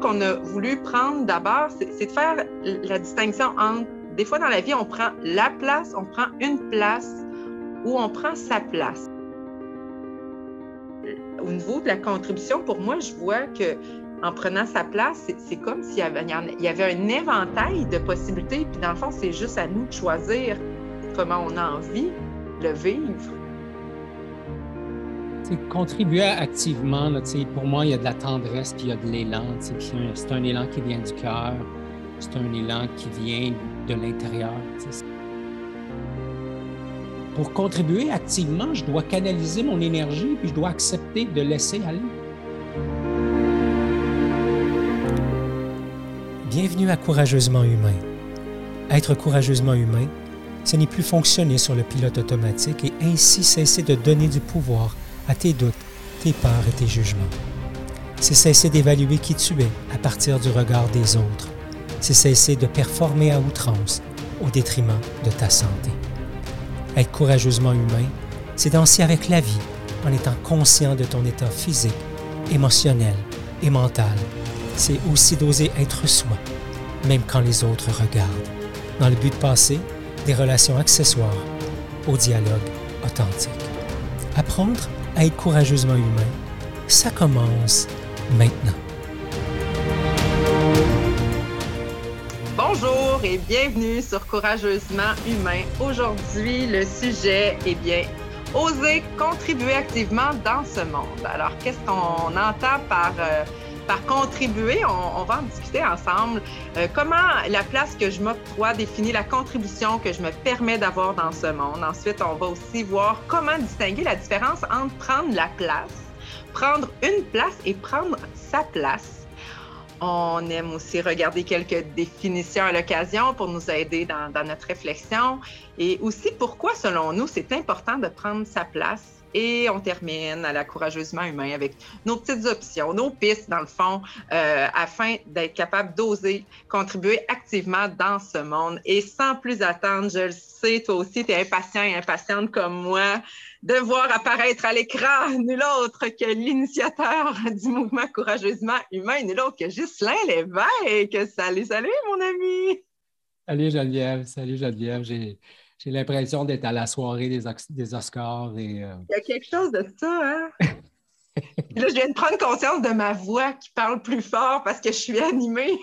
qu'on a voulu prendre d'abord, c'est de faire la distinction entre, des fois dans la vie, on prend la place, on prend une place ou on prend sa place. Au niveau de la contribution, pour moi, je vois que en prenant sa place, c'est comme s'il y avait, y avait un éventail de possibilités, puis dans le fond, c'est juste à nous de choisir comment on a envie de le vivre contribuer activement, pour moi, il y a de la tendresse puis il y a de l'élan. C'est un, élan qui vient du cœur, c'est un élan qui vient de l'intérieur. Pour contribuer activement, je dois canaliser mon énergie puis je dois accepter de laisser aller. Bienvenue à Courageusement Humain. Être courageusement humain, ce n'est plus fonctionner sur le pilote automatique et ainsi cesser de donner du pouvoir à tes doutes, tes peurs et tes jugements. C'est cesser d'évaluer qui tu es à partir du regard des autres. C'est cesser de performer à outrance au détriment de ta santé. Être courageusement humain, c'est danser avec la vie en étant conscient de ton état physique, émotionnel et mental. C'est aussi d'oser être soi, même quand les autres regardent, dans le but de passer des relations accessoires au dialogue authentique. Apprendre être courageusement humain, ça commence maintenant. Bonjour et bienvenue sur Courageusement humain. Aujourd'hui, le sujet est bien oser contribuer activement dans ce monde. Alors, qu'est-ce qu'on entend par euh, par contribuer, on, va en discuter ensemble. Euh, comment la place que je m'octroie définit la contribution que je me permets d'avoir dans ce monde. Ensuite, on va aussi voir comment distinguer la différence entre prendre la place, prendre une place et prendre sa place. On aime aussi regarder quelques définitions à l'occasion pour nous aider dans, dans notre réflexion et aussi pourquoi, selon nous, c'est important de prendre sa place? Et on termine à la courageusement humain avec nos petites options, nos pistes, dans le fond, euh, afin d'être capable d'oser contribuer activement dans ce monde. Et sans plus attendre, je le sais, toi aussi, tu es impatient et impatiente comme moi de voir apparaître à l'écran nul autre que l'initiateur du mouvement courageusement humain, nul autre que Ghislain Lévesque. Salut, salut, mon ami! Salut Geneviève, salut Geneviève. J'ai l'impression d'être à la soirée des, des Oscars. Et, euh, Il y a quelque chose de ça, hein? là, je viens de prendre conscience de ma voix qui parle plus fort parce que je suis animée.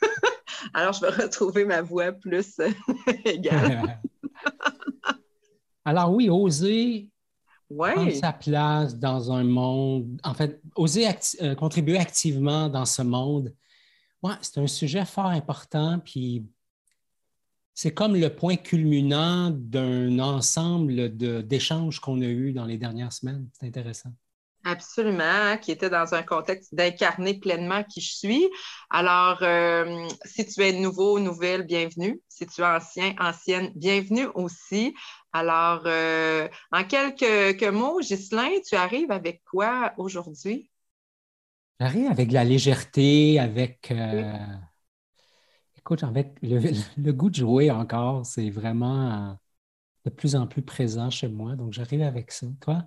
Alors, je vais retrouver ma voix plus euh, égale. Alors, oui, oser prendre sa place dans un monde, en fait, oser euh, contribuer activement dans ce monde, ouais, c'est un sujet fort important. Puis c'est comme le point culminant d'un ensemble d'échanges qu'on a eus dans les dernières semaines. C'est intéressant. Absolument, hein, qui était dans un contexte d'incarner pleinement qui je suis. Alors, euh, si tu es nouveau, nouvelle, bienvenue. Si tu es ancien, ancienne, bienvenue aussi. Alors, euh, en quelques, mots, Ghislain, tu arrives avec quoi aujourd'hui? J'arrive avec la légèreté, avec euh, Écoute, avec le, goût de jouer encore, c'est vraiment euh, de plus en plus présent chez moi. Donc, j'arrive avec ça. Toi?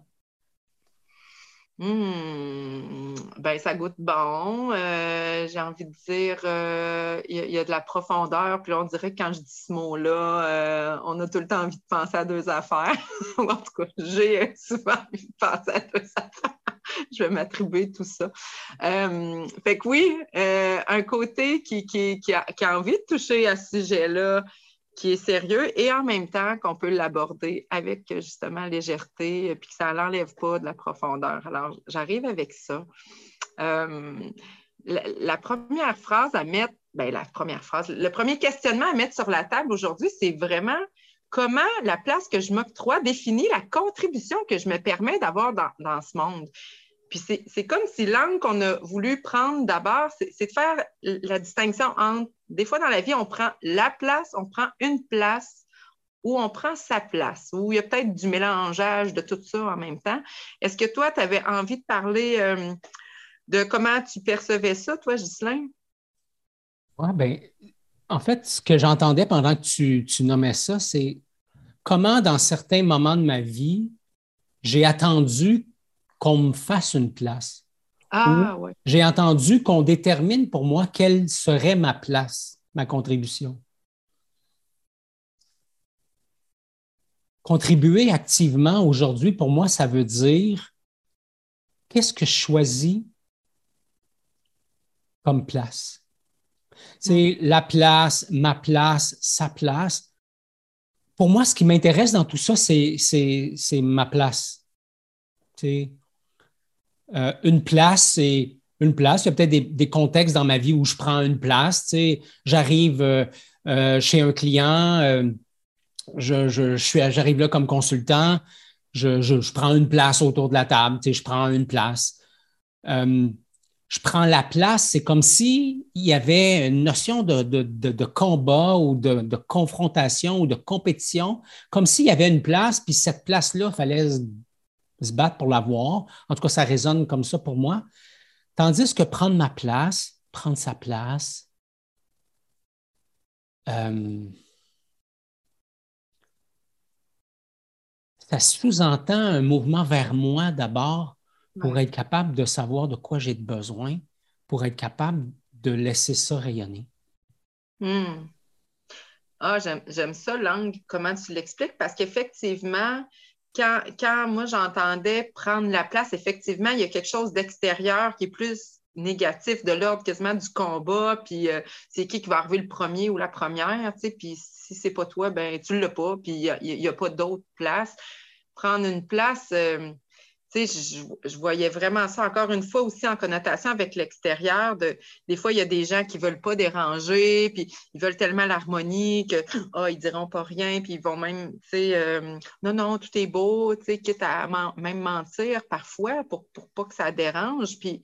Mmh, ben, ça goûte bon. Euh, j'ai envie de dire, euh, il y, a de la profondeur. Puis on dirait que quand je dis ce mot-là, on a tout le temps envie de penser à deux affaires. en tout cas, j'ai souvent envie de penser à deux affaires. je vais m'attribuer tout ça. Fait que oui, un côté qui, a, envie de toucher à ce sujet-là, qui est sérieux et en même temps qu'on peut l'aborder avec justement légèreté, puis que ça n'enlève pas de la profondeur. Alors, j'arrive avec ça. Euh, la, première phrase à mettre, ben, la première phrase, le premier questionnement à mettre sur la table aujourd'hui, c'est vraiment comment la place que je m'octroie définit la contribution que je me permets d'avoir dans, ce monde. Puis c'est comme si l'angle qu'on a voulu prendre d'abord, c'est de faire la distinction entre, des fois dans la vie, on prend la place, on prend une place ou on prend sa place, ou il y a peut-être du mélangeage de tout ça en même temps. Est-ce que toi, tu avais envie de parler euh, de comment tu percevais ça, toi, Ghislain? Oui, bien, en fait, ce que j'entendais pendant que tu, tu nommais ça, c'est comment, dans certains moments de ma vie, j'ai attendu qu'on me fasse une place. Ah, ouais. J'ai entendu qu'on détermine pour moi quelle serait ma place, ma contribution. Contribuer activement aujourd'hui, pour moi, ça veut dire qu'est-ce que je choisis comme place. C'est la place, ma place, sa place. Pour moi, ce qui m'intéresse dans tout ça, c'est ma place. Euh, une place, c'est une place. Il y a peut-être des, contextes dans ma vie où je prends une place. J'arrive euh, euh, chez un client, je, j'arrive là comme consultant, je, prends une place autour de la table, je prends une place je prends la place, c'est comme s'il y avait une notion de, combat ou de, confrontation ou de compétition, comme s'il y avait une place, puis cette place-là, il fallait se, battre pour l'avoir. En tout cas, ça résonne comme ça pour moi. Tandis que prendre ma place, prendre sa place, euh, ça sous-entend un mouvement vers moi d'abord pour être capable de savoir de quoi j'ai besoin, pour être capable de laisser ça rayonner. Hmm. Ah, j'aime ça, Langue, comment tu l'expliques, parce qu'effectivement, quand, quand, moi j'entendais prendre la place, effectivement, il y a quelque chose d'extérieur qui est plus négatif, de l'ordre quasiment du combat, puis euh, c'est qui qui va arriver le premier ou la première, tu sais, puis si c'est pas toi, ben tu l'as pas, puis il n'y a, pas d'autre place. Prendre une place, euh, je, voyais vraiment ça encore une fois aussi en connotation avec l'extérieur. De, des fois, il y a des gens qui ne veulent pas déranger, puis ils veulent tellement l'harmonie que oh, ils diront pas rien, puis ils vont même, tu sais, euh, non, non, tout est beau, quitte à même mentir parfois pour, pour pas que ça dérange. Puis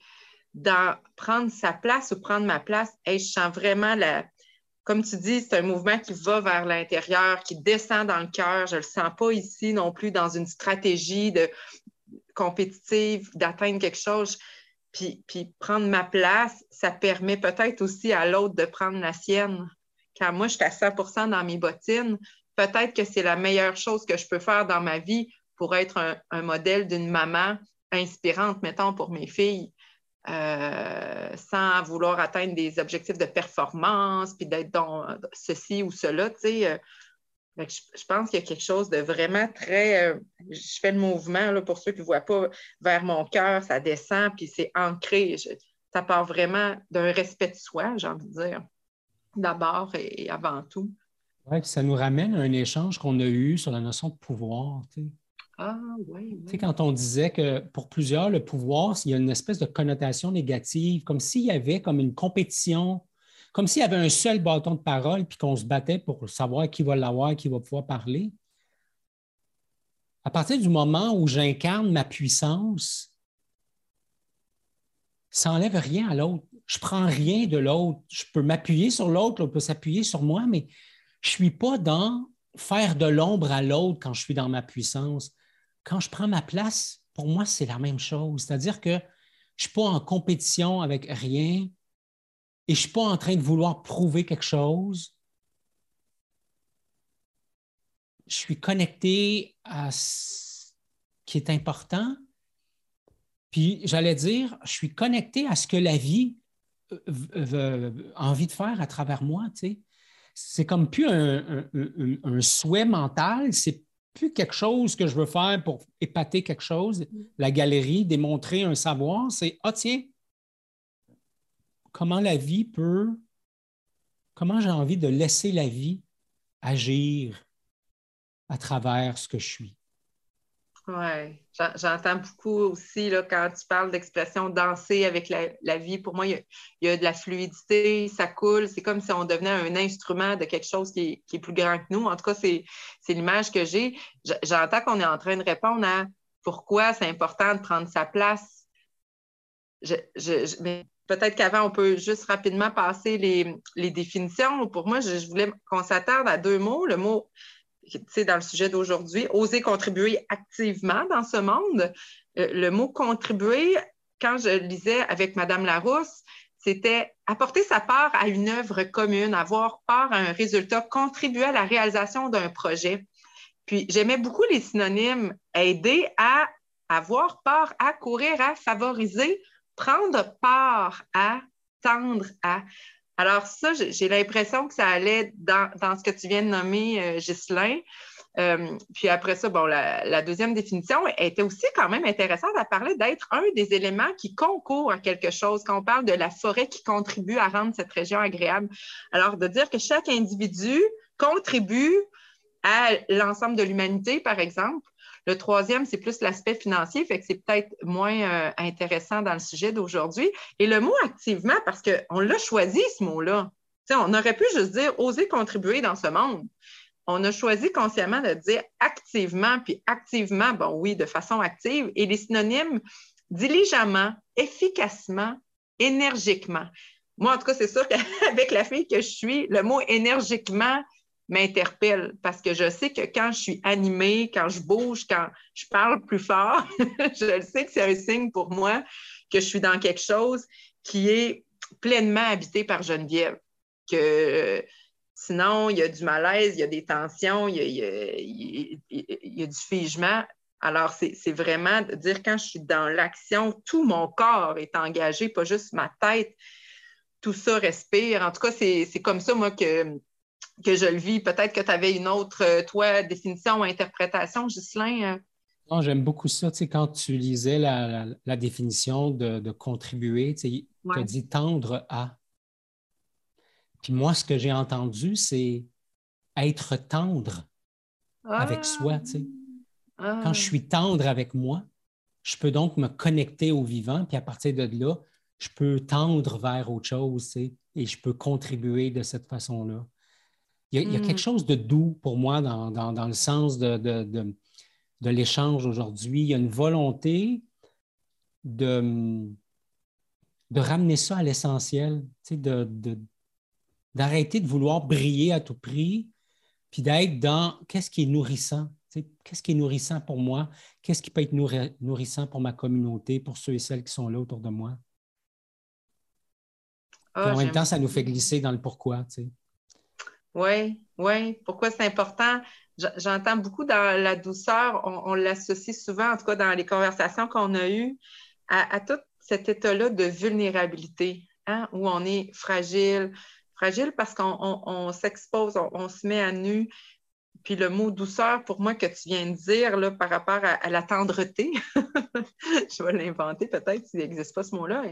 dans prendre sa place ou prendre ma place, je sens vraiment la, comme tu dis, c'est un mouvement qui va vers l'intérieur, qui descend dans le cœur. Je ne le sens pas ici non plus dans une stratégie de compétitive, d'atteindre quelque chose, puis, puis prendre ma place, ça permet peut-être aussi à l'autre de prendre la sienne. Quand moi, je suis à 100% dans mes bottines, peut-être que c'est la meilleure chose que je peux faire dans ma vie pour être un, modèle d'une maman inspirante, mettons, pour mes filles. Euh, sans vouloir atteindre des objectifs de performance, puis d'être dans ceci ou cela. Tu sais, euh, je, pense qu'il y a quelque chose de vraiment très. Euh, je fais le mouvement, là, pour ceux qui ne voient pas, vers mon cœur, ça descend, puis c'est ancré. ça part vraiment d'un respect de soi, j'ai envie de dire, d'abord et, avant tout. Oui, ça nous ramène à un échange qu'on a eu sur la notion de pouvoir. Ah, oui. Tu sais, quand on disait que pour plusieurs, le pouvoir, il y a une espèce de connotation négative, comme s'il y avait comme une compétition comme s'il y avait un seul bâton de parole, puis qu'on se battait pour savoir qui va l'avoir, qui va pouvoir parler. À partir du moment où j'incarne ma puissance, ça n'enlève rien à l'autre. Je ne prends rien de l'autre. Je peux m'appuyer sur l'autre, l'autre peut s'appuyer sur moi, mais je ne suis pas dans faire de l'ombre à l'autre quand je suis dans ma puissance. Quand je prends ma place, pour moi, c'est la même chose. C'est-à-dire que je ne suis pas en compétition avec rien et je ne suis pas en train de vouloir prouver quelque chose. Je suis connecté à ce qui est important. Puis j'allais dire, je suis connecté à ce que la vie a envie de faire à travers moi. C'est comme plus un, souhait mental, c'est plus quelque chose que je veux faire pour épater quelque chose, la galerie, démontrer un savoir, c'est Ah, tiens, comment la vie peut, comment j'ai envie de laisser la vie agir à travers ce que je suis. Oui, j'entends beaucoup aussi là, quand tu parles d'expression danser avec la, vie. Pour moi, il y, a, de la fluidité, ça coule. C'est comme si on devenait un instrument de quelque chose qui est, plus grand que nous. En tout cas, c'est l'image que j'ai. J'entends qu'on est en train de répondre à pourquoi c'est important de prendre sa place. Je, Peut-être qu'avant, on peut juste rapidement passer les, définitions. Pour moi, je, voulais qu'on s'attarde à deux mots. Le mot, tu sais, dans le sujet d'aujourd'hui, oser contribuer activement dans ce monde. Euh, le mot contribuer, quand je lisais avec Madame Larousse, c'était apporter sa part à une œuvre commune, avoir part à un résultat, contribuer à la réalisation d'un projet. Puis j'aimais beaucoup les synonymes aider à avoir part à courir à favoriser prendre part à, tendre à. Alors ça, j'ai l'impression que ça allait dans, ce que tu viens de nommer, euh, Ghislain. Euh, puis après ça, bon, la, deuxième définition était aussi quand même intéressante à parler d'être un des éléments qui concourt à quelque chose. Quand on parle de la forêt qui contribue à rendre cette région agréable, alors de dire que chaque individu contribue à l'ensemble de l'humanité, par exemple. Le troisième, c'est plus l'aspect financier, fait que c'est peut-être moins euh, intéressant dans le sujet d'aujourd'hui. Et le mot activement, parce qu'on l'a choisi, ce mot-là. on aurait pu juste dire oser contribuer dans ce monde on a choisi consciemment de dire activement, puis activement, bon oui, de façon active, et les synonymes diligemment, efficacement, énergiquement. Moi, en tout cas, c'est sûr qu'avec la fille que je suis, le mot énergiquement m'interpelle parce que je sais que quand je suis animée, quand je bouge, quand je parle plus fort, je sais que c'est un signe pour moi que je suis dans quelque chose qui est pleinement habité par Geneviève, que Sinon, il y a du malaise, il y a des tensions, il y a, du figement. Alors, c'est vraiment de dire quand je suis dans l'action, tout mon corps est engagé, pas juste ma tête. Tout ça respire. En tout cas, c'est comme ça, moi, que, que je le vis. Peut-être que tu avais une autre, euh, toi, définition ou interprétation, Ghislain. Euh. Non, j'aime beaucoup ça. Tu sais, quand tu lisais la, définition de, contribuer, tu as dit tendre à. Puis moi, ce que j'ai entendu, c'est être tendre avec soi. Tu sais. Quand je ah. suis tendre avec moi, je peux donc me connecter au vivant, puis à partir de là, je peux tendre vers autre chose, tu sais, et je peux contribuer de cette façon-là. Il, y a, quelque hmm. chose de doux pour moi dans, le sens de, de, l'échange aujourd'hui. Il y a une volonté de, de ramener ça à l'essentiel, d'arrêter de vouloir briller à tout prix, puis d'être dans qu'est-ce qui est nourrissant. Qu'est-ce qui est nourrissant pour moi? Qu'est-ce qui peut être nourrissant pour ma communauté, pour ceux et celles qui sont là autour de moi? Ah, en même temps, ça nous fait glisser dans le pourquoi. Oui, oui. Pourquoi c'est important? J'entends beaucoup dans la douceur, on, l'associe souvent, en tout cas dans les conversations qu'on a eues, à, tout cet état-là de vulnérabilité, hein, où on est fragile, fragile parce qu'on s'expose, on, se met à nu. Puis le mot douceur, pour moi, que tu viens de dire là, par rapport à, la tendreté, je vais l'inventer peut-être s'il n'existe pas ce mot-là,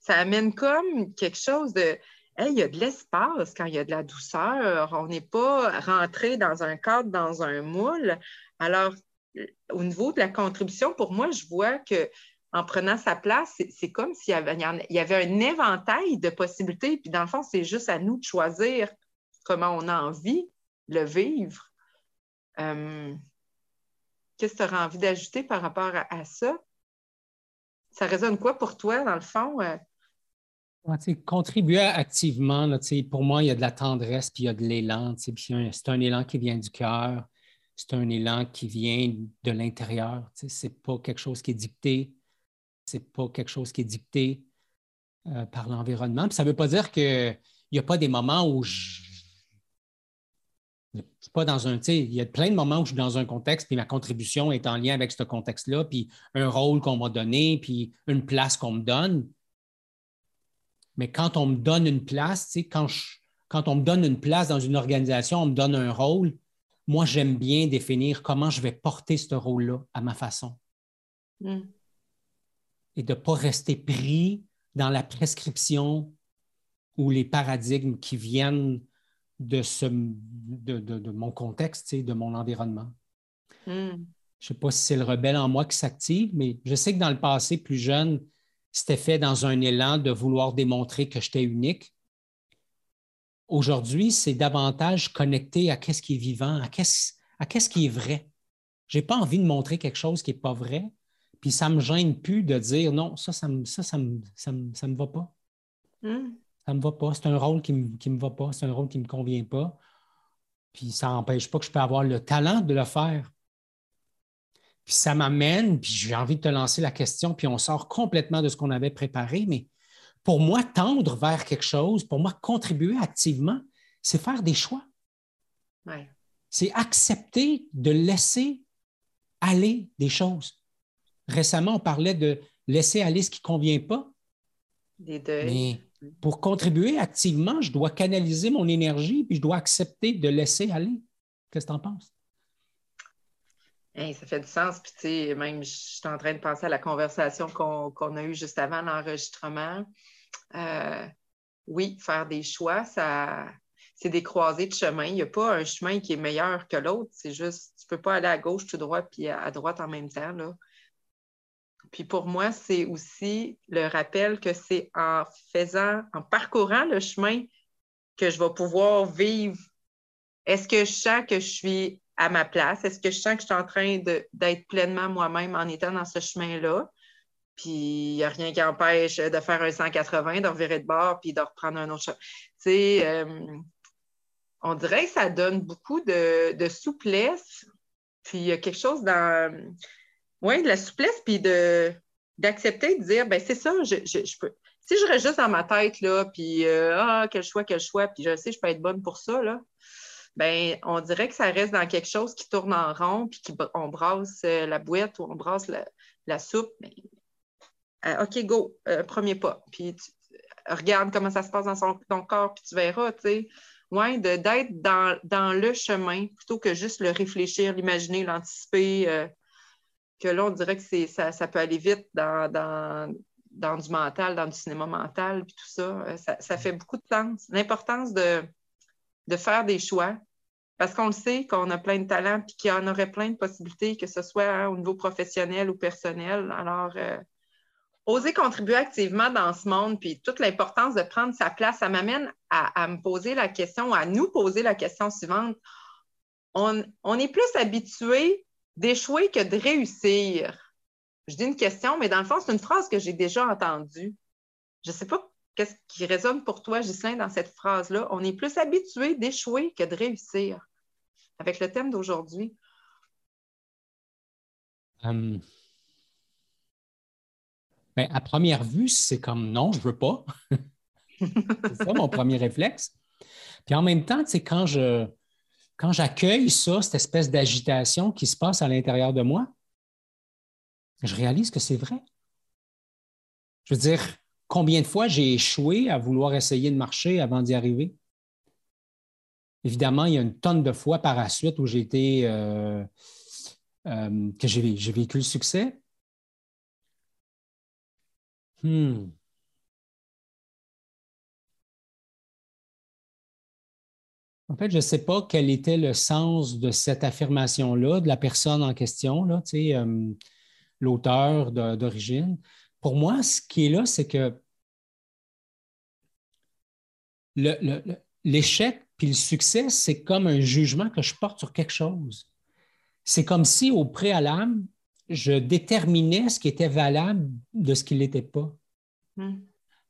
ça amène comme quelque chose de il y a de l'espace quand il y a de la douceur. On n'est pas rentré dans un cadre, dans un moule. Alors, au niveau de la contribution, pour moi, je vois que en prenant sa place, c'est comme s'il y avait, un éventail de possibilités. Puis dans le fond, c'est juste à nous de choisir comment on a envie de le vivre. Euh, qu'est-ce que tu auras envie d'ajouter par rapport à, ça? Ça résonne quoi pour toi, dans le fond? Contribuer activement, pour moi, il y a de la tendresse, puis il y a de l'élan. C'est un élan qui vient du cœur, c'est un élan qui vient de l'intérieur. Ce n'est pas quelque chose qui est dicté c'est pas quelque chose qui est dicté euh, par l'environnement. ça ne veut pas dire qu'il n'y a pas des moments où je. Pas dans un, il y a plein de moments où je suis dans un contexte, puis ma contribution est en lien avec ce contexte-là, puis un rôle qu'on m'a donné, puis une place qu'on me donne. Mais quand on me donne une place, quand, quand on me donne une place dans une organisation, on me donne un rôle, moi, j'aime bien définir comment je vais porter ce rôle-là à ma façon. Mm et de ne pas rester pris dans la prescription ou les paradigmes qui viennent de, ce, de, mon contexte, de mon environnement. Hmm. Je ne sais pas si c'est le rebelle en moi qui s'active, mais je sais que dans le passé, plus jeune, c'était fait dans un élan de vouloir démontrer que j'étais unique. Aujourd'hui, c'est davantage connecté à ce qui est vivant, à qu'est-ce, à qu'est-ce qui est vrai. Je n'ai pas envie de montrer quelque chose qui n'est pas vrai. Puis ça ne me gêne plus de dire non, ça, ça ne ça, ça, me, va pas. Hmm. Ça ne me va pas. C'est un rôle qui ne me, va pas. C'est un rôle qui ne me convient pas. Puis ça n'empêche pas que je peux avoir le talent de le faire. Puis ça m'amène, puis j'ai envie de te lancer la question, puis on sort complètement de ce qu'on avait préparé, mais pour moi, tendre vers quelque chose, pour moi, contribuer activement, c'est faire des choix. C'est accepter de laisser aller des choses. Récemment, on parlait de laisser aller ce qui ne convient pas. Des deuils. Mais pour contribuer activement, je dois canaliser mon énergie puis je dois accepter de laisser aller. Qu'est-ce que tu en penses? Ça fait du sens. Puis, tu sais, même, je suis en train de penser à la conversation qu'on a eue juste avant l'enregistrement. Euh, oui, faire des choix, ça, c'est des croisées de chemin. Il n'y a pas un chemin qui est meilleur que l'autre. C'est juste, tu ne peux pas aller à gauche tout droit puis à, droite en même temps. Là. Puis pour moi, c'est aussi le rappel que c'est en faisant, en parcourant le chemin que je vais pouvoir vivre. Est-ce que je sens que je suis à ma place? Est-ce que je sens que je suis en train d'être pleinement moi-même en étant dans ce chemin-là? Puis il n'y a rien qui empêche de faire un 180, de revirer de bord, puis de reprendre un autre chemin. Tu sais, euh, on dirait que ça donne beaucoup de, souplesse. Puis il y a quelque chose dans. Oui, de la souplesse, puis de, d'accepter de dire, ben c'est ça, je, peux. Si je reste juste dans ma tête, là, puis euh, ah, quel choix, quel choix, puis je sais, je peux être bonne pour ça, là, ben on dirait que ça reste dans quelque chose qui tourne en rond, puis qu'on brasse euh, la boîte ou on brasse la, soupe. Mais, euh, OK, go, premier pas. Puis regarde comment ça se passe dans ton corps, puis tu verras, tu sais. Oui, d'être dans, le chemin plutôt que juste le réfléchir, l'imaginer, l'anticiper. Euh, que là, on dirait que ça, ça peut aller vite dans, dans, du mental, dans du cinéma mental, puis tout ça. Euh, ça, fait beaucoup de sens. L'importance de, de faire des choix, parce qu'on le sait qu'on a plein de talents, puis qu'il y en aurait plein de possibilités, que ce soit hein, au niveau professionnel ou personnel. Alors, euh, oser contribuer activement dans ce monde, puis toute l'importance de prendre sa place, ça m'amène à, me poser la question, à nous poser la question suivante. On, est plus habitué d'échouer que de réussir? Je dis une question, mais dans le fond, c'est une phrase que j'ai déjà entendue. Je ne sais pas qu'est-ce qui résonne pour toi, Ghislain, dans cette phrase-là? On est plus habitué d'échouer que de réussir. Avec le thème d'aujourd'hui. Hum. Ben, à première vue, c'est comme non, je ne veux pas. c'est ça mon premier réflexe. Puis en même temps, c'est quand je quand j'accueille ça, cette espèce d'agitation qui se passe à l'intérieur de moi, je réalise que c'est vrai. Je veux dire, combien de fois j'ai échoué à vouloir essayer de marcher avant d'y arriver? Évidemment, il y a une tonne de fois par la suite où j'ai été euh, euh, que j'ai vécu le succès, Hmm. En fait, je ne sais pas quel était le sens de cette affirmation-là, de la personne en question, euh, l'auteur d'origine. Pour moi, ce qui est là, c'est que l'échec puis le succès, c'est comme un jugement que je porte sur quelque chose. C'est comme si, au préalable, je déterminais ce qui était valable de ce qui ne l'était pas. Hmm.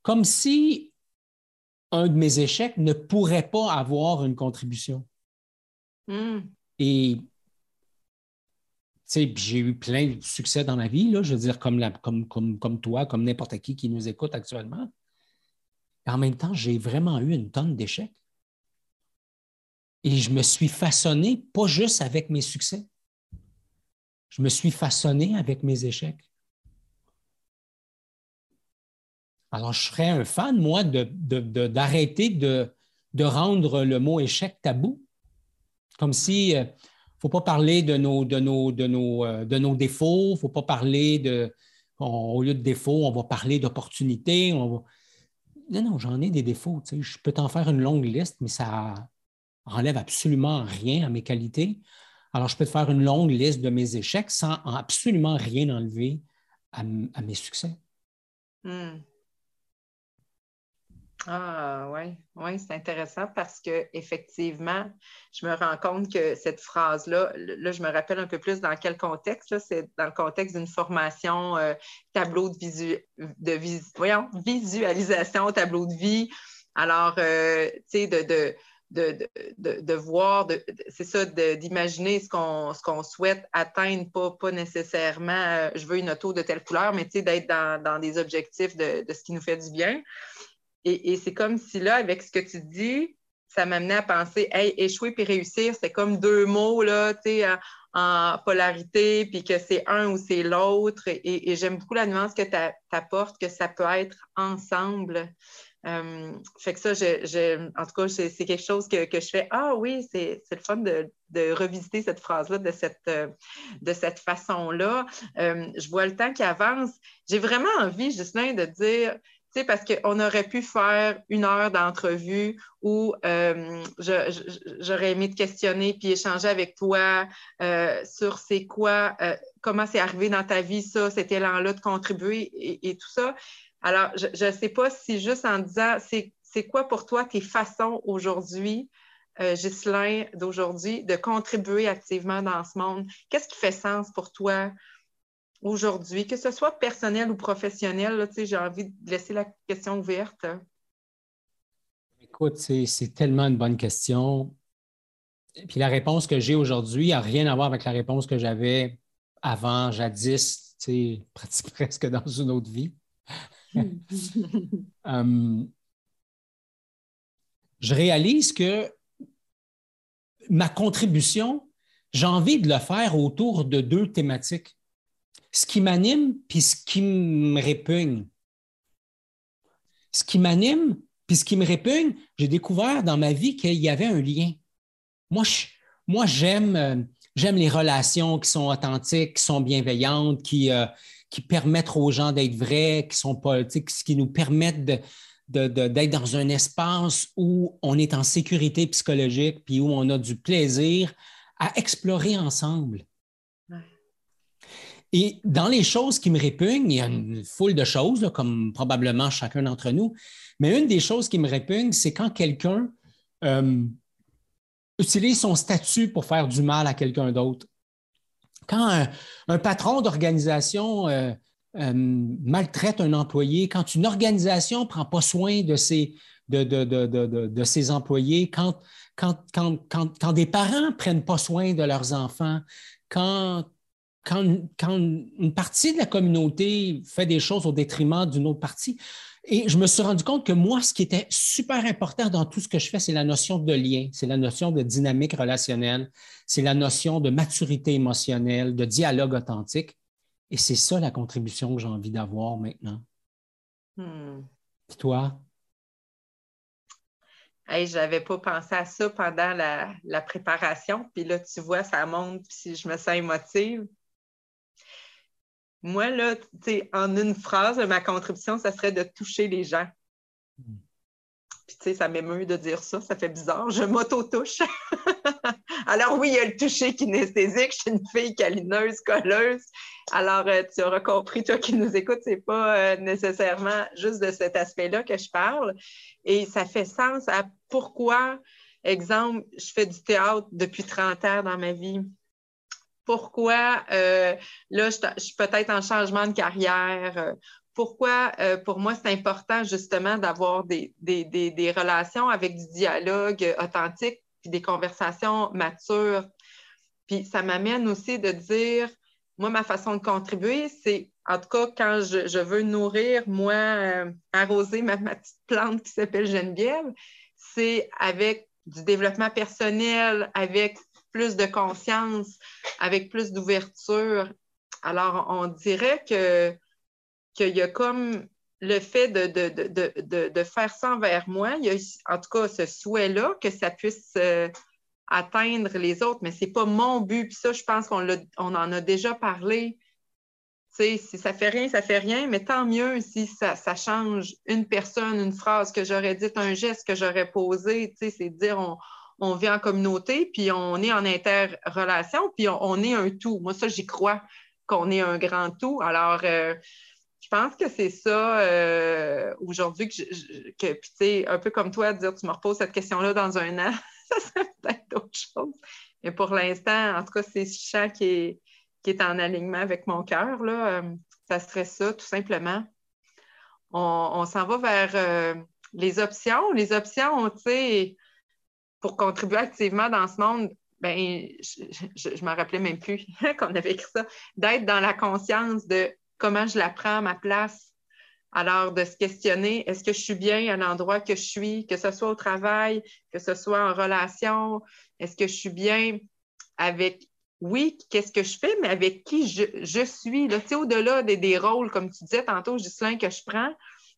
Comme si un de mes échecs ne pourrait pas avoir une contribution. Hmm. Et j'ai eu plein de succès dans la vie, là, je veux dire, comme, comme, comme, comme toi, comme n'importe qui qui nous écoute actuellement. en même temps, j'ai vraiment eu une tonne d'échecs. Et je me suis façonné, pas juste avec mes succès, je me suis façonné avec mes échecs. Alors, je serais un fan, moi, d'arrêter de, de, rendre le mot échec tabou, comme si euh, faut pas parler de nos, de nos, de nos, euh, de nos défauts, il ne faut pas parler de, au lieu de défauts, on va parler d'opportunités. Non, non, j'en ai des défauts. Je peux t'en faire une longue liste, mais ça enlève absolument rien à mes qualités. Alors, je peux te faire une longue liste de mes échecs sans absolument rien enlever à, mes succès. Hmm. Ah oui, ouais, c'est intéressant parce que effectivement, je me rends compte que cette phrase-là, là, je me rappelle un peu plus dans quel contexte. C'est dans le contexte d'une formation euh, tableau de, visu, de voyons, visualisation, tableau de vie. Alors, euh, tu sais, de de, voir, c'est ça, d'imaginer ce qu'on souhaite atteindre, pas, pas nécessairement euh, je veux une auto de telle couleur, mais d'être dans, des objectifs de, ce qui nous fait du bien. Et, c'est comme si là, avec ce que tu dis, ça m'amenait à penser, hey, échouer puis réussir, c'est comme deux mots, là, tu sais, en polarité, puis que c'est un ou c'est l'autre. Et, j'aime beaucoup la nuance que tu apportes, que ça peut être ensemble. Euh, fait que ça, en tout cas, c'est quelque chose que, je fais. Ah oui, c'est le fun de, revisiter cette phrase-là de cette, euh, de cette façon-là. Euh, je vois le temps qui avance. J'ai vraiment envie, Justin, de dire, parce qu'on aurait pu faire une heure d'entrevue où j'aurais aimé te questionner puis échanger avec toi sur c'est quoi, comment c'est arrivé dans ta vie, ça, cet élan-là de contribuer et tout ça. Alors, je ne sais pas si juste en disant, c'est quoi pour toi tes façons aujourd'hui, euh, Ghislain, d'aujourd'hui, de contribuer activement dans ce monde? Qu'est-ce qui fait sens pour toi? Aujourd'hui, que ce soit personnel ou professionnel? J'ai envie de laisser la question ouverte. Écoute, c'est tellement une bonne question. Puis la réponse que j'ai aujourd'hui n'a rien à voir avec la réponse que j'avais avant, jadis, presque dans une autre vie. Euh, je réalise que ma contribution, j'ai envie de le faire autour de deux thématiques. Ce qui m'anime, puis ce qui me répugne. Ce qui m'anime, puis ce qui me répugne, j'ai découvert dans ma vie qu'il y avait un lien. Moi, euh, j'aime les relations qui sont authentiques, qui sont bienveillantes, qui, euh, permettent aux gens d'être vrais, qui sont politiques, qui nous permettent d'être dans un espace où on est en sécurité psychologique, puis où on a du plaisir à explorer ensemble. Et dans les choses qui me répugnent, il y a une foule de choses, comme probablement chacun d'entre nous, mais une des choses qui me répugne, c'est quand quelqu'un euh, utilise son statut pour faire du mal à quelqu'un d'autre. Quand un, patron d'organisation euh, euh, maltraite un employé, quand une organisation ne prend pas soin de ses, de, ses employés, quand, quand, quand, des parents ne prennent pas soin de leurs enfants, quand, quand, une partie de la communauté fait des choses au détriment d'une autre partie, et je me suis rendu compte que moi, ce qui était super important dans tout ce que je fais, c'est la notion de lien, c'est la notion de dynamique relationnelle, c'est la notion de maturité émotionnelle, de dialogue authentique. Et c'est ça la contribution que j'ai envie d'avoir maintenant. Hmm. Et toi? Hey, je n'avais pas pensé à ça pendant la, la, préparation. Puis là, tu vois, ça monte, puis je me sens émotive. Moi, là, en une phrase, ma contribution, ça serait de toucher les gens. Hmm. Puis, tu sais, ça m'émeut de dire ça, ça fait bizarre. Je m'auto-touche. Alors, oui, il y a le toucher kinesthésique. Je suis une fille câlineuse, colleuse. Alors, euh, tu auras compris, toi qui nous écoutes, c'est pas euh, nécessairement juste de cet aspect-là que je parle. Et ça fait sens à pourquoi, exemple, je fais du théâtre depuis 30 ans dans ma vie pourquoi euh, là, je, suis peut-être en changement de carrière, euh, pourquoi euh, pour moi c'est important justement d'avoir des, des, relations avec du dialogue authentique, puis des conversations matures. Puis ça m'amène aussi de dire, moi, ma façon de contribuer, c'est en tout cas quand je, veux nourrir, moi, arroser ma, ma, petite plante qui s'appelle Geneviève, c'est avec du développement personnel, avec plus de conscience, avec plus d'ouverture. Alors, on dirait que qu'il y a comme le fait de, de, faire ça envers moi, il y a en tout cas ce souhait-là que ça puisse euh, atteindre les autres, mais ce n'est pas mon but. Puis ça, je pense qu'on on en a déjà parlé. si ça fait rien, ça fait rien, mais tant mieux si ça, ça change une personne, une phrase que j'aurais dite, un geste que j'aurais posé. C'est dire on, on vit en communauté, puis on est en interrelation, puis on, est un tout. Moi, ça, j'y crois qu'on est un grand tout. Alors, euh, je pense que c'est ça euh, aujourd'hui que, tu sais, un peu comme toi, dire tu me reposes cette question-là dans un an, ça serait peut-être autre chose. Mais pour l'instant, en tout cas, c'est ce chant qui est, qui est en alignement avec mon cœur. Là. Euh, ça serait ça, tout simplement. On, s'en va vers les options. Les options, tu sais, pour contribuer activement dans ce monde, ben, je ne me rappelais même plus qu'on avait écrit ça, d'être dans la conscience de comment je la prends à ma place. Alors, de se questionner, est-ce que je suis bien à l'endroit que je suis, que ce soit au travail, que ce soit en relation, est-ce que je suis bien avec oui, qu'est-ce que je fais, mais avec qui je, suis? Là, au-delà des, des, rôles, comme tu disais tantôt, Ghislain, que je prends,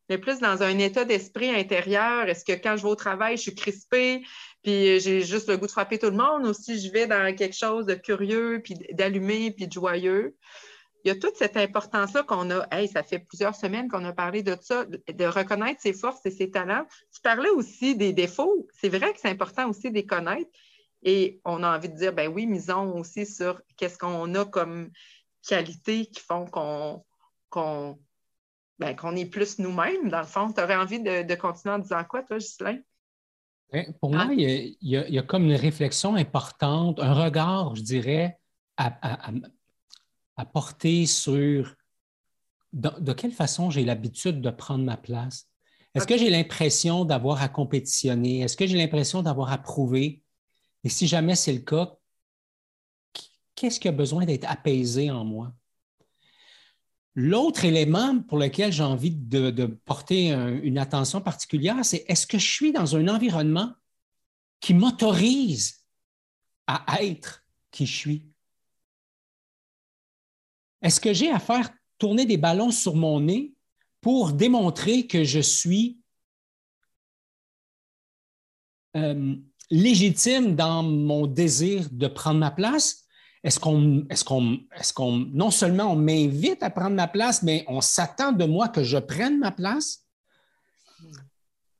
mais plus dans un état d'esprit intérieur. Est-ce que quand je vais au travail, je suis crispée, puis j'ai juste le goût de frapper tout le monde, ou si je vais dans quelque chose de curieux, puis d'allumé, puis de joyeux? Il y a toute cette importance-là qu'on a. Hey, ça fait plusieurs semaines qu'on a parlé de ça, de reconnaître ses forces et ses talents. Tu parlais aussi des défauts. C'est vrai que c'est important aussi de les connaître. Et on a envie de dire, ben oui, misons aussi sur qu'est-ce qu'on a comme qualités qui font qu'on ben, est plus nous-mêmes, dans le fond. Tu aurais envie de, continuer en disant quoi, toi, Ghislain? Ben, pour moi, ah. il y, a, comme une réflexion importante, un regard, je dirais, à, porter sur de, quelle façon j'ai l'habitude de prendre ma place. Est-ce que j'ai l'impression d'avoir à compétitionner? Est-ce que j'ai l'impression d'avoir à prouver? Et si jamais c'est le cas, qu'est-ce qui a besoin d'être apaisé en moi? L'autre élément pour lequel j'ai envie de, porter une attention particulière, c'est est-ce que je suis dans un environnement qui m'autorise à être qui je suis? Est-ce que j'ai à faire tourner des ballons sur mon nez pour démontrer que je suis euh, légitime dans mon désir de prendre ma place? Est-ce qu'on, est-ce qu'on, non seulement on m'invite à prendre ma place, mais on s'attend de moi que je prenne ma place?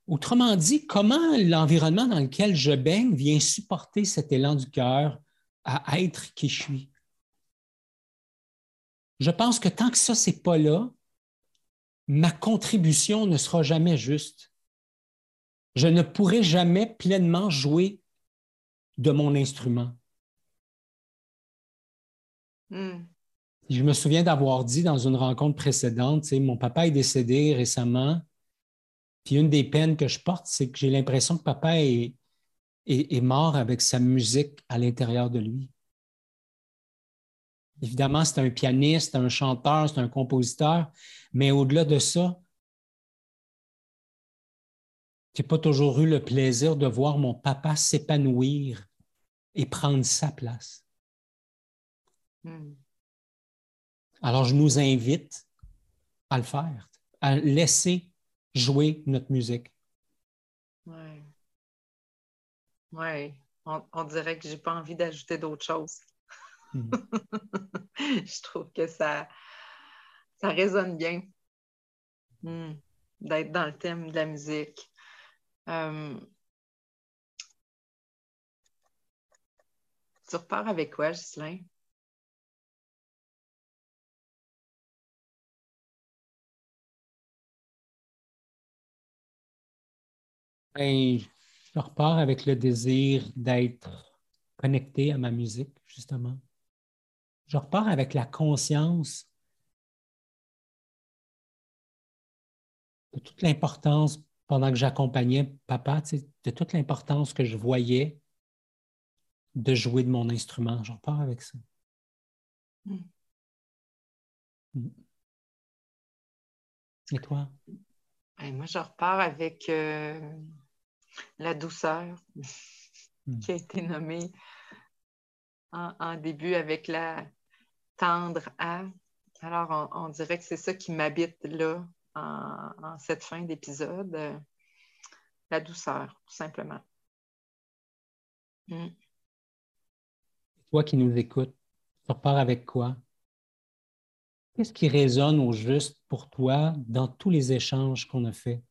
Autrement dit, comment l'environnement dans lequel je baigne vient supporter cet élan du cœur à être qui je suis? Je pense que tant que ça, n'est pas là, ma contribution ne sera jamais juste. Je ne pourrai jamais pleinement jouer de mon instrument. Je me souviens d'avoir dit dans une rencontre précédente, mon papa est décédé récemment, puis une des peines que je porte, c'est que j'ai l'impression que papa est, mort avec sa musique à l'intérieur de lui. Évidemment, c'est un pianiste, un chanteur, c'est un compositeur, mais au-delà de ça, je n'ai pas toujours eu le plaisir de voir mon papa s'épanouir et prendre sa place. Hmm. Alors, je nous invite à le faire, à laisser jouer notre musique. Oui. Oui. On, dirait que je n'ai pas envie d'ajouter d'autres choses. Hmm. je trouve que ça, ça résonne bien hmm. d'être dans le thème de la musique. Euh, tu repars avec quoi, Ghislain? Ben, je repars avec le désir d'être connecté à ma musique, justement. Je repars avec la conscience de toute l'importance pendant que j'accompagnais papa, de toute l'importance que je voyais de jouer de mon instrument. Je repars avec ça. Mm. Mm. Et toi? Ben, moi, je repars avec euh, la douceur hmm. qui a été nommée en, début avec la tendre à. Alors, on, dirait que c'est ça qui m'habite là en, cette fin d'épisode. Euh, la douceur, tout simplement. Hmm. Toi qui nous écoutes, tu repars avec quoi? Qu'est-ce qui résonne au juste pour toi dans tous les échanges qu'on a faits?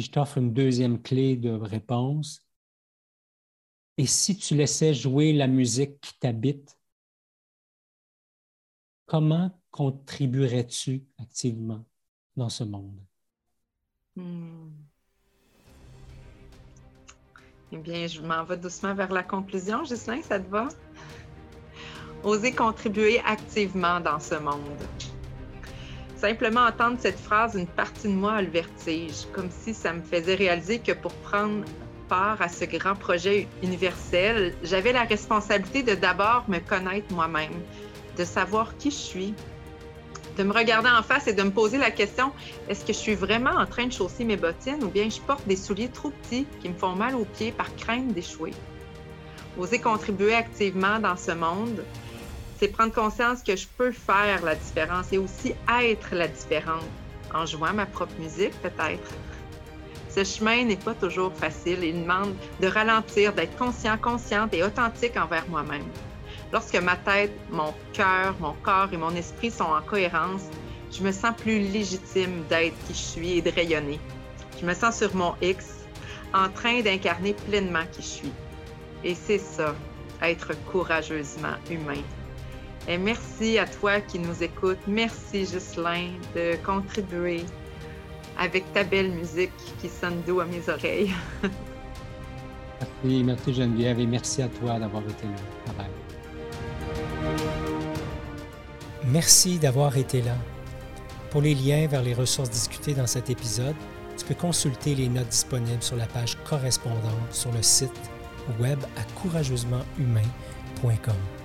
Je t'offre une deuxième clé de réponse. Et si tu laissais jouer la musique qui t'habite, comment contribuerais-tu activement dans ce monde? Hmm. Eh bien, je m'en vais doucement vers la conclusion. Gislain, ça te va? Oser contribuer activement dans ce monde. Simplement entendre cette phrase, une partie de moi a le vertige, comme si ça me faisait réaliser que pour prendre part à ce grand projet universel, j'avais la responsabilité de d'abord me connaître moi-même, de savoir qui je suis, de me regarder en face et de me poser la question, est-ce que je suis vraiment en train de chausser mes bottines ou bien je porte des souliers trop petits qui me font mal aux pieds par crainte d'échouer? Oser contribuer activement dans ce monde, c'est prendre conscience que je peux faire la différence et aussi être la différence en jouant ma propre musique peut-être. Ce chemin n'est pas toujours facile. Il demande de ralentir, d'être conscient, consciente et authentique envers moi-même. Lorsque ma tête, mon cœur, mon corps et mon esprit sont en cohérence, je me sens plus légitime d'être qui je suis et de rayonner. Je me sens sur mon X, en train d'incarner pleinement qui je suis. Et c'est ça, être courageusement humain. Et merci à toi qui nous écoutes. Merci, Ghislain, de contribuer avec ta belle musique qui sonne doux à mes oreilles. merci, merci Geneviève et merci à toi d'avoir été là. Bye Merci d'avoir été là. Pour les liens vers les ressources discutées dans cet épisode, tu peux consulter les notes disponibles sur la page correspondante sur le site web à courageusementhumain.com.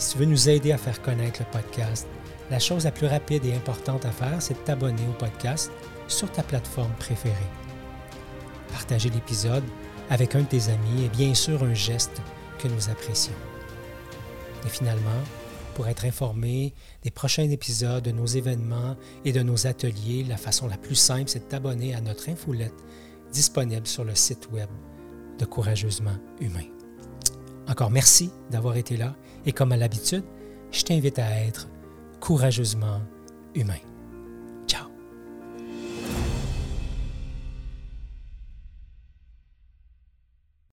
Si tu veux nous aider à faire connaître le podcast, la chose la plus rapide et importante à faire, c'est de t'abonner au podcast sur ta plateforme préférée. Partager l'épisode avec un de tes amis est bien sûr un geste que nous apprécions. Et finalement, pour être informé des prochains épisodes, de nos événements et de nos ateliers, la façon la plus simple, c'est de t'abonner à notre infolette disponible sur le site web de Courageusement Humain. Encore merci d'avoir été là et comme à l'habitude, je t'invite à être courageusement humain.